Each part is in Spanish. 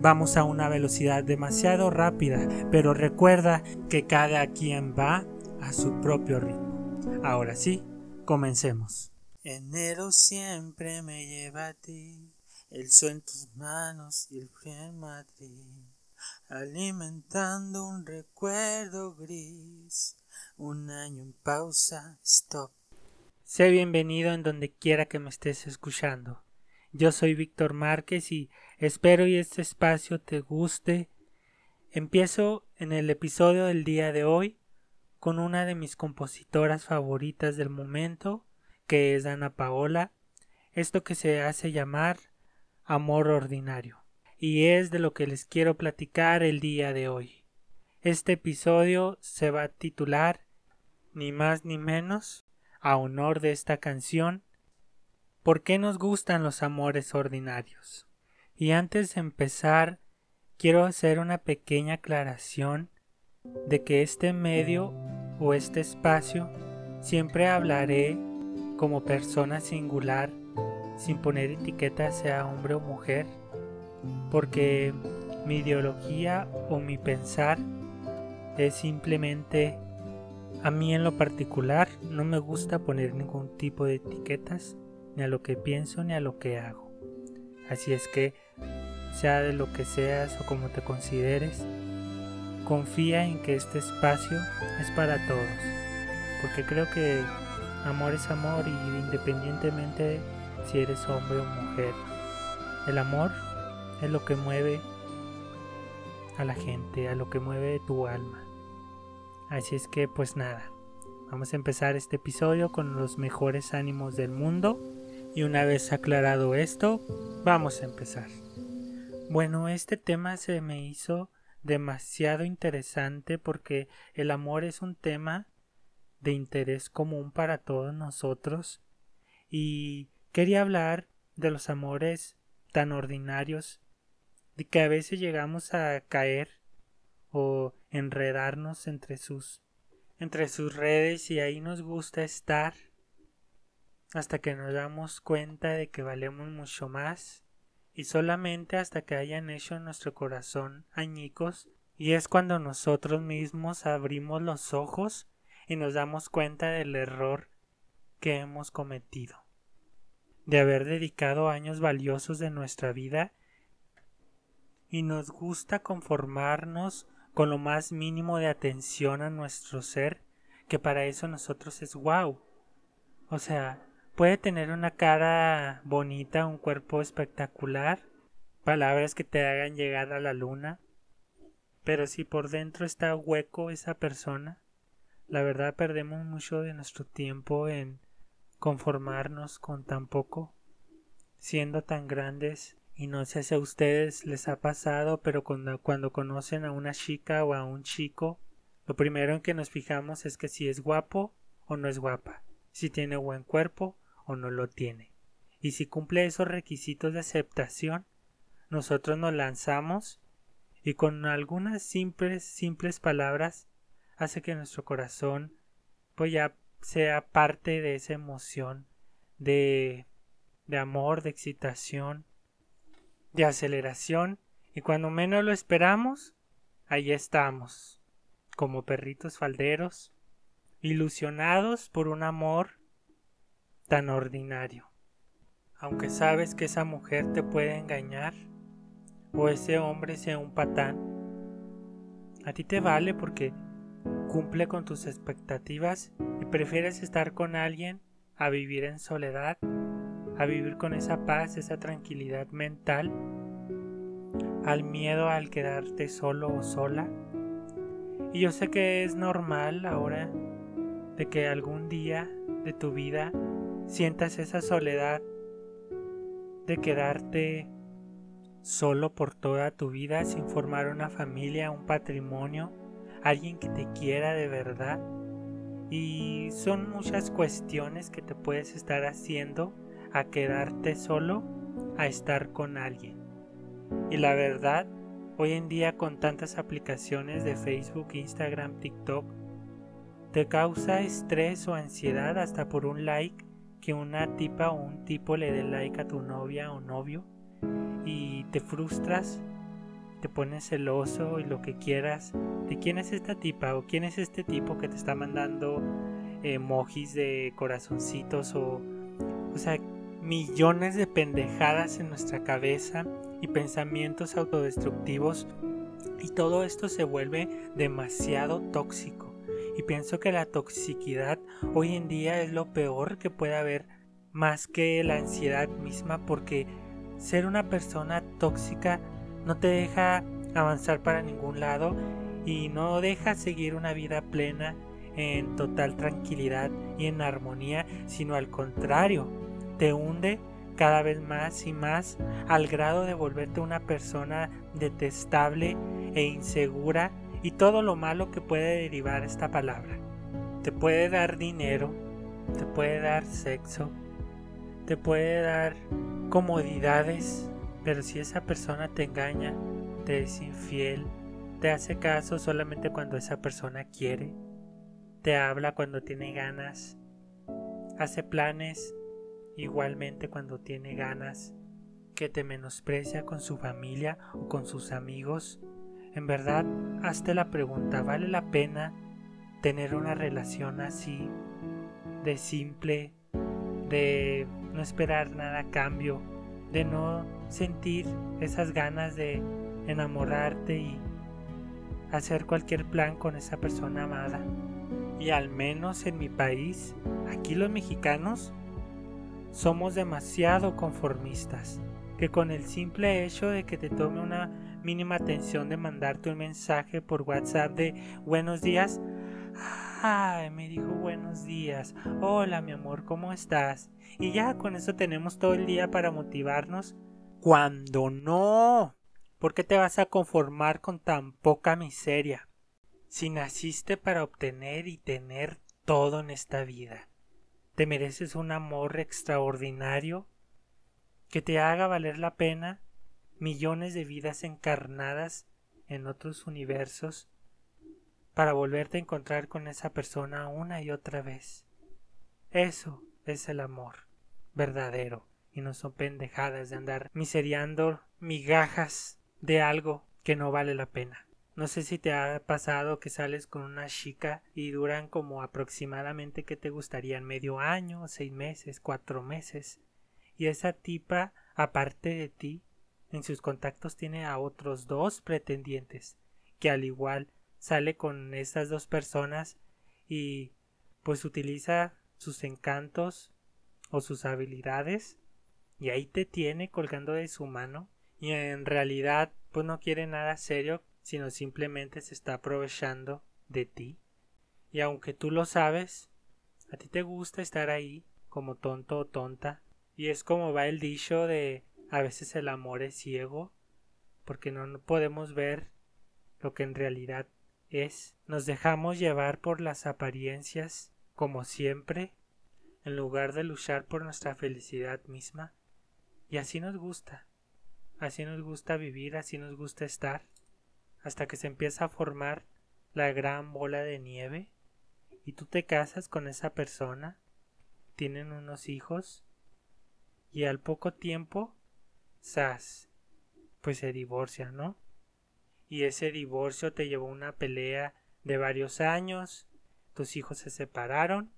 Vamos a una velocidad demasiado rápida, pero recuerda que cada quien va a su propio ritmo. Ahora sí, comencemos. Enero siempre me lleva a ti, el sol en tus manos y el frío en Madrid, alimentando un recuerdo gris, un año en pausa, stop. Sé bienvenido en donde quiera que me estés escuchando. Yo soy Víctor Márquez y espero y este espacio te guste. Empiezo en el episodio del día de hoy con una de mis compositoras favoritas del momento, que es Ana Paola, esto que se hace llamar amor ordinario. Y es de lo que les quiero platicar el día de hoy. Este episodio se va a titular ni más ni menos a honor de esta canción ¿Por qué nos gustan los amores ordinarios? Y antes de empezar, quiero hacer una pequeña aclaración de que este medio o este espacio siempre hablaré como persona singular, sin poner etiqueta sea hombre o mujer, porque mi ideología o mi pensar es simplemente a mí en lo particular no me gusta poner ningún tipo de etiquetas ni a lo que pienso ni a lo que hago. Así es que, sea de lo que seas o como te consideres, confía en que este espacio es para todos, porque creo que Amor es amor y independientemente si eres hombre o mujer. El amor es lo que mueve a la gente, a lo que mueve tu alma. Así es que pues nada, vamos a empezar este episodio con los mejores ánimos del mundo y una vez aclarado esto, vamos a empezar. Bueno, este tema se me hizo demasiado interesante porque el amor es un tema de interés común para todos nosotros y quería hablar de los amores tan ordinarios de que a veces llegamos a caer o enredarnos entre sus entre sus redes y ahí nos gusta estar hasta que nos damos cuenta de que valemos mucho más y solamente hasta que hayan hecho nuestro corazón añicos y es cuando nosotros mismos abrimos los ojos y nos damos cuenta del error que hemos cometido, de haber dedicado años valiosos de nuestra vida y nos gusta conformarnos con lo más mínimo de atención a nuestro ser, que para eso nosotros es wow. O sea, puede tener una cara bonita, un cuerpo espectacular, palabras que te hagan llegar a la luna, pero si por dentro está hueco esa persona, la verdad perdemos mucho de nuestro tiempo en conformarnos con tan poco, siendo tan grandes y no sé si a ustedes les ha pasado, pero cuando, conocen a una chica o a un chico, lo primero en que nos fijamos es que si es guapo o no es guapa, si tiene buen cuerpo o no lo tiene. Y si cumple esos requisitos de aceptación, nosotros nos lanzamos y con algunas simples, simples palabras hace que nuestro corazón pues ya sea parte de esa emoción de, de amor, de excitación, de aceleración y cuando menos lo esperamos, ahí estamos, como perritos falderos, ilusionados por un amor tan ordinario. Aunque sabes que esa mujer te puede engañar o ese hombre sea un patán, a ti te vale porque cumple con tus expectativas y prefieres estar con alguien a vivir en soledad, a vivir con esa paz, esa tranquilidad mental, al miedo al quedarte solo o sola. Y yo sé que es normal ahora de que algún día de tu vida sientas esa soledad de quedarte solo por toda tu vida sin formar una familia, un patrimonio, alguien que te quiera de verdad. Y son muchas cuestiones que te puedes estar haciendo a quedarte solo, a estar con alguien. Y la verdad, hoy en día con tantas aplicaciones de Facebook, Instagram, TikTok, te causa estrés o ansiedad hasta por un like que una tipa o un tipo le dé like a tu novia o novio y te frustras, te pones celoso y lo que quieras de quién es esta tipa o quién es este tipo que te está mandando emojis de corazoncitos o o sea millones de pendejadas en nuestra cabeza y pensamientos autodestructivos y todo esto se vuelve demasiado tóxico y pienso que la toxicidad hoy en día es lo peor que puede haber más que la ansiedad misma porque ser una persona tóxica no te deja avanzar para ningún lado y no deja seguir una vida plena en total tranquilidad y en armonía, sino al contrario, te hunde cada vez más y más al grado de volverte una persona detestable e insegura y todo lo malo que puede derivar esta palabra. Te puede dar dinero, te puede dar sexo, te puede dar comodidades, pero si esa persona te engaña, te es infiel, te hace caso solamente cuando esa persona quiere, te habla cuando tiene ganas, hace planes igualmente cuando tiene ganas, que te menosprecia con su familia o con sus amigos, en verdad, hazte la pregunta, ¿vale la pena tener una relación así, de simple, de no esperar nada a cambio, de no sentir esas ganas de enamorarte y hacer cualquier plan con esa persona amada? Y al menos en mi país, aquí los mexicanos somos demasiado conformistas, que con el simple hecho de que te tome una mínima atención de mandarte un mensaje por WhatsApp de buenos días, ay, me dijo buenos días, hola mi amor, ¿cómo estás? Y ya con eso tenemos todo el día para motivarnos, cuando no. ¿Por qué te vas a conformar con tan poca miseria? Si naciste para obtener y tener todo en esta vida. Te mereces un amor extraordinario que te haga valer la pena millones de vidas encarnadas en otros universos para volverte a encontrar con esa persona una y otra vez. Eso es el amor verdadero y no son pendejadas de andar miseriando migajas de algo que no vale la pena. No sé si te ha pasado que sales con una chica y duran como aproximadamente que te gustarían medio año, seis meses, cuatro meses. Y esa tipa, aparte de ti, en sus contactos tiene a otros dos pretendientes, que al igual sale con estas dos personas y pues utiliza sus encantos o sus habilidades y ahí te tiene colgando de su mano y en realidad pues no quiere nada serio sino simplemente se está aprovechando de ti. Y aunque tú lo sabes, a ti te gusta estar ahí como tonto o tonta. Y es como va el dicho de a veces el amor es ciego, porque no podemos ver lo que en realidad es. Nos dejamos llevar por las apariencias, como siempre, en lugar de luchar por nuestra felicidad misma. Y así nos gusta. Así nos gusta vivir, así nos gusta estar hasta que se empieza a formar la gran bola de nieve y tú te casas con esa persona, tienen unos hijos y al poco tiempo, pues se divorcia, ¿no? Y ese divorcio te llevó a una pelea de varios años, tus hijos se separaron,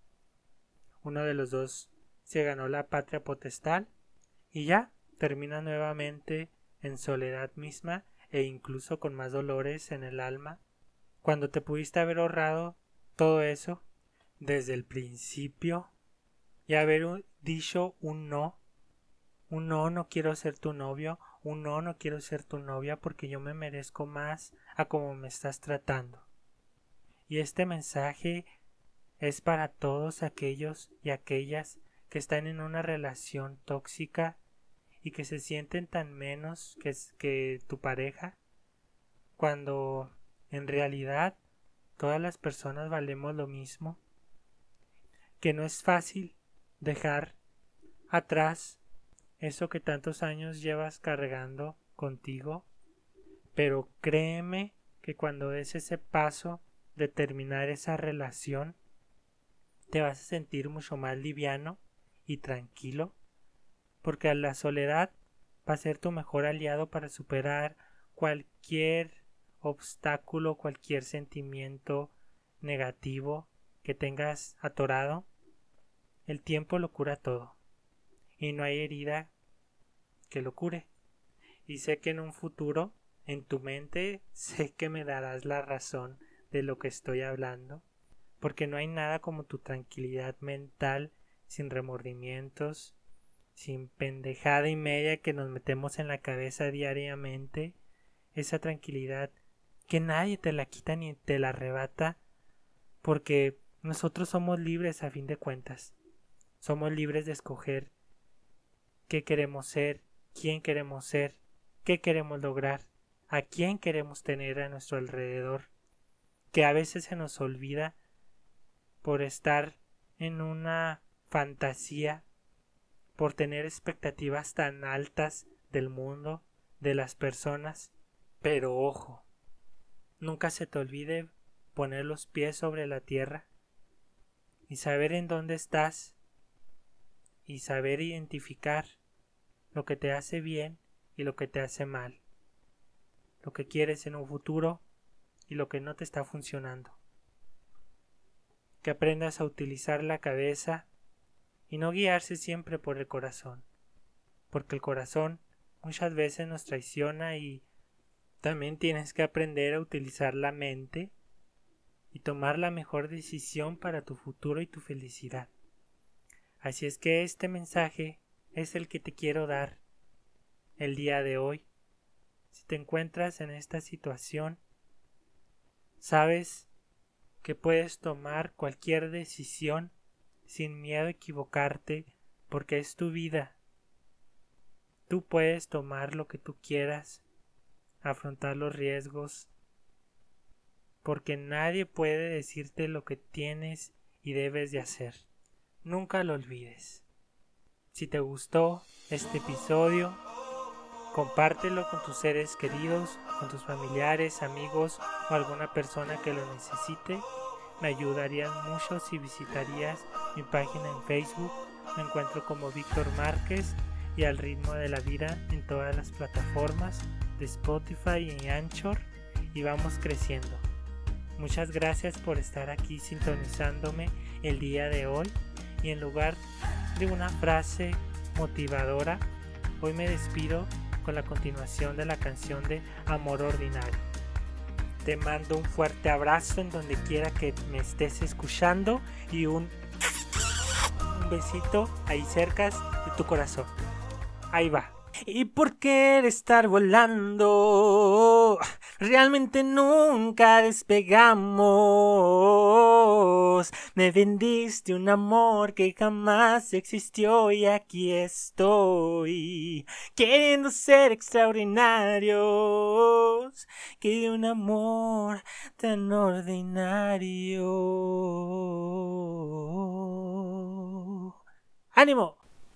uno de los dos se ganó la patria potestad y ya termina nuevamente en soledad misma e incluso con más dolores en el alma, cuando te pudiste haber ahorrado todo eso desde el principio y haber dicho un no, un no, no quiero ser tu novio, un no, no quiero ser tu novia porque yo me merezco más a como me estás tratando. Y este mensaje es para todos aquellos y aquellas que están en una relación tóxica y que se sienten tan menos que, que tu pareja cuando en realidad todas las personas valemos lo mismo, que no es fácil dejar atrás eso que tantos años llevas cargando contigo, pero créeme que cuando des ese paso de terminar esa relación, te vas a sentir mucho más liviano y tranquilo, porque la soledad va a ser tu mejor aliado para superar cualquier obstáculo, cualquier sentimiento negativo que tengas atorado. El tiempo lo cura todo y no hay herida que lo cure. Y sé que en un futuro, en tu mente, sé que me darás la razón de lo que estoy hablando, porque no hay nada como tu tranquilidad mental sin remordimientos, sin pendejada y media que nos metemos en la cabeza diariamente, esa tranquilidad que nadie te la quita ni te la arrebata, porque nosotros somos libres a fin de cuentas. Somos libres de escoger qué queremos ser, quién queremos ser, qué queremos lograr, a quién queremos tener a nuestro alrededor, que a veces se nos olvida por estar en una fantasía, por tener expectativas tan altas del mundo, de las personas, pero ojo, nunca se te olvide poner los pies sobre la tierra y saber en dónde estás y saber identificar lo que te hace bien y lo que te hace mal, lo que quieres en un futuro y lo que no te está funcionando. Que aprendas a utilizar la cabeza y no guiarse siempre por el corazón, porque el corazón muchas veces nos traiciona y también tienes que aprender a utilizar la mente y tomar la mejor decisión para tu futuro y tu felicidad. Así es que este mensaje es el que te quiero dar el día de hoy. Si te encuentras en esta situación, sabes que puedes tomar cualquier decisión sin miedo a equivocarte porque es tu vida. Tú puedes tomar lo que tú quieras, afrontar los riesgos, porque nadie puede decirte lo que tienes y debes de hacer. Nunca lo olvides. Si te gustó este episodio, compártelo con tus seres queridos, con tus familiares, amigos o alguna persona que lo necesite. Me ayudarías mucho si visitarías mi página en Facebook. Me encuentro como Víctor Márquez y al ritmo de la vida en todas las plataformas de Spotify y Anchor y vamos creciendo. Muchas gracias por estar aquí sintonizándome el día de hoy y en lugar de una frase motivadora, hoy me despido con la continuación de la canción de Amor Ordinario. Te mando un fuerte abrazo en donde quiera que me estés escuchando y un, un besito ahí cerca de tu corazón. Ahí va. ¿Y por qué estar volando? Realmente nunca despegamos. Me vendiste un amor que jamás existió y aquí estoy. Queriendo ser extraordinarios. Que un amor tan ordinario. ¡Ánimo!